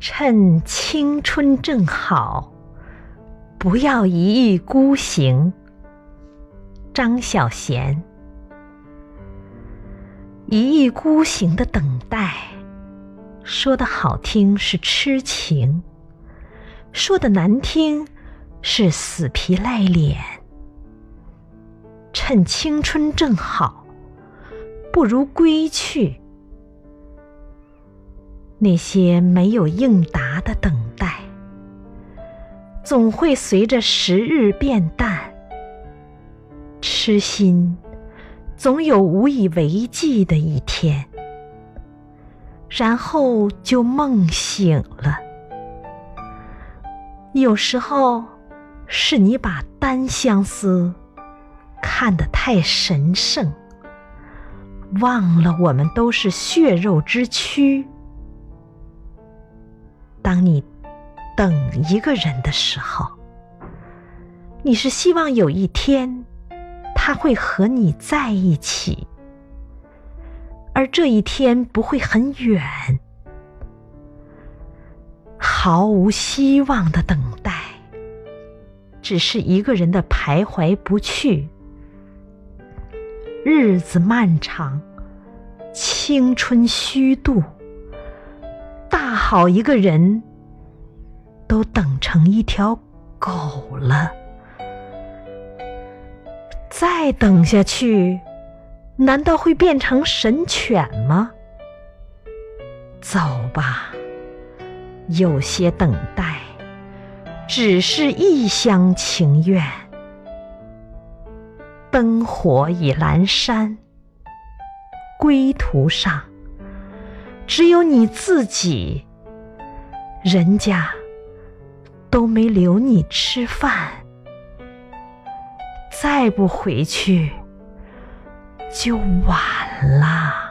趁青春正好，不要一意孤行。张小娴，一意孤行的等待，说的好听是痴情，说的难听是死皮赖脸。趁青春正好，不如归去。那些没有应答的等待，总会随着时日变淡。痴心总有无以为继的一天，然后就梦醒了。有时候是你把单相思看得太神圣，忘了我们都是血肉之躯。当你等一个人的时候，你是希望有一天他会和你在一起，而这一天不会很远。毫无希望的等待，只是一个人的徘徊不去。日子漫长，青春虚度。好一个人，都等成一条狗了。再等下去，难道会变成神犬吗？走吧，有些等待，只是一厢情愿。灯火已阑珊，归途上。只有你自己，人家都没留你吃饭，再不回去就晚了。